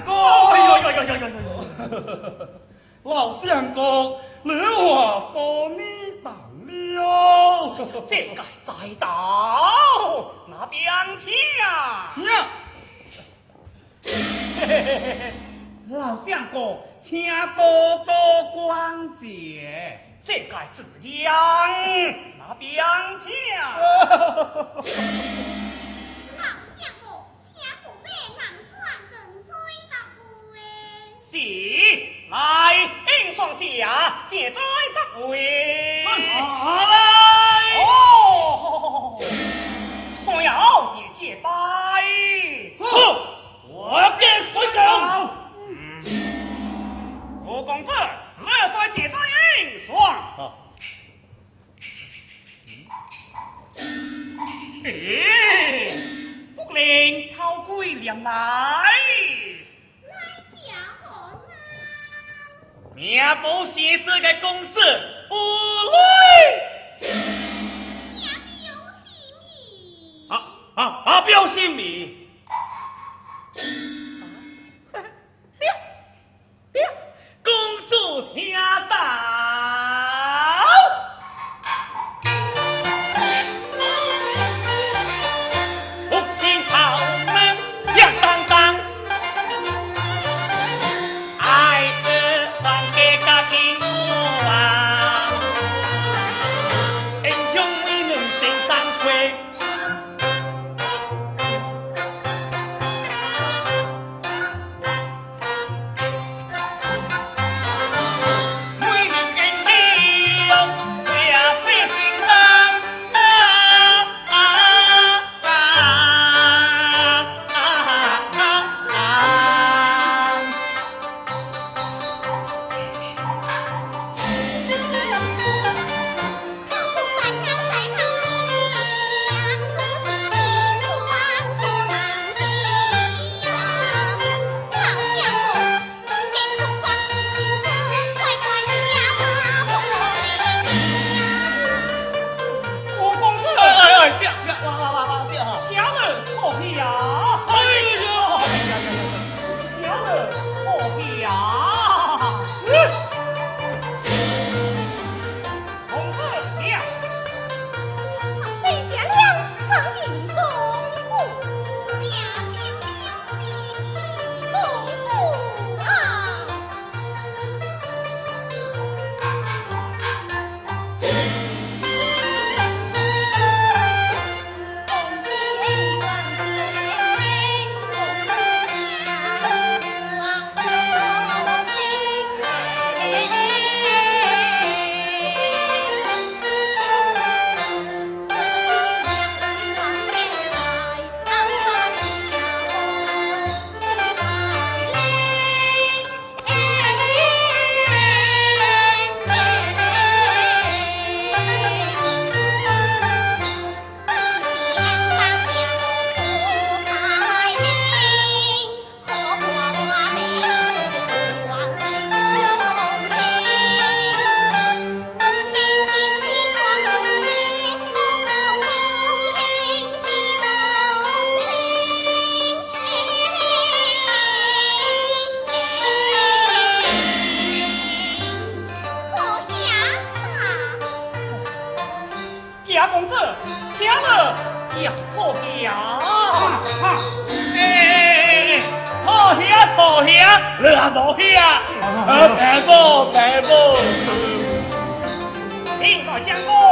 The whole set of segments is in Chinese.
哎呦呦呦呦呦！老相公，你我把你打了，这届再到拿兵器！老相公，请多多关照，这届子将拿兵器！喜来应霜甲接在得归来哦好 duty 你阿无去啊！阿爸母，爸，听我讲我。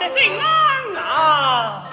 这是狼啊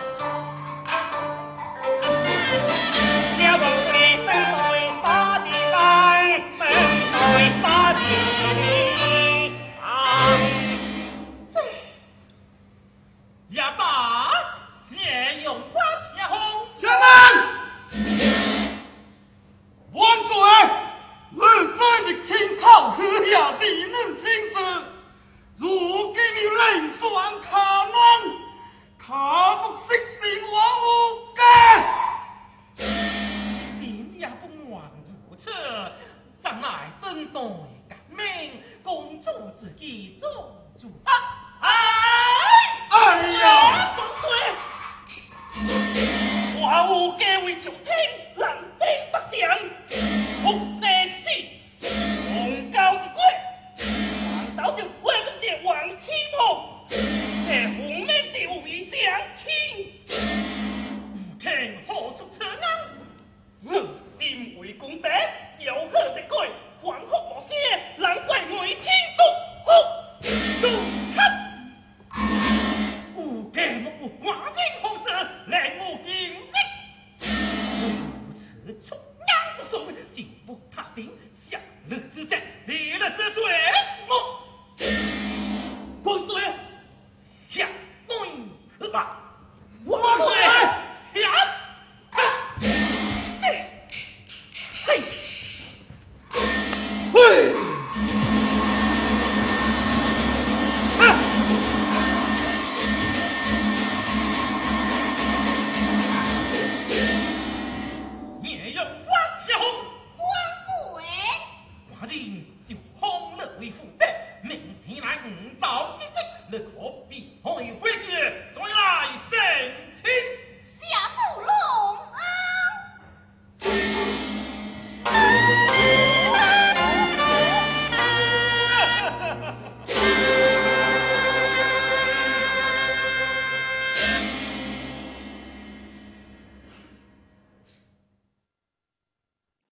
Holy Witness!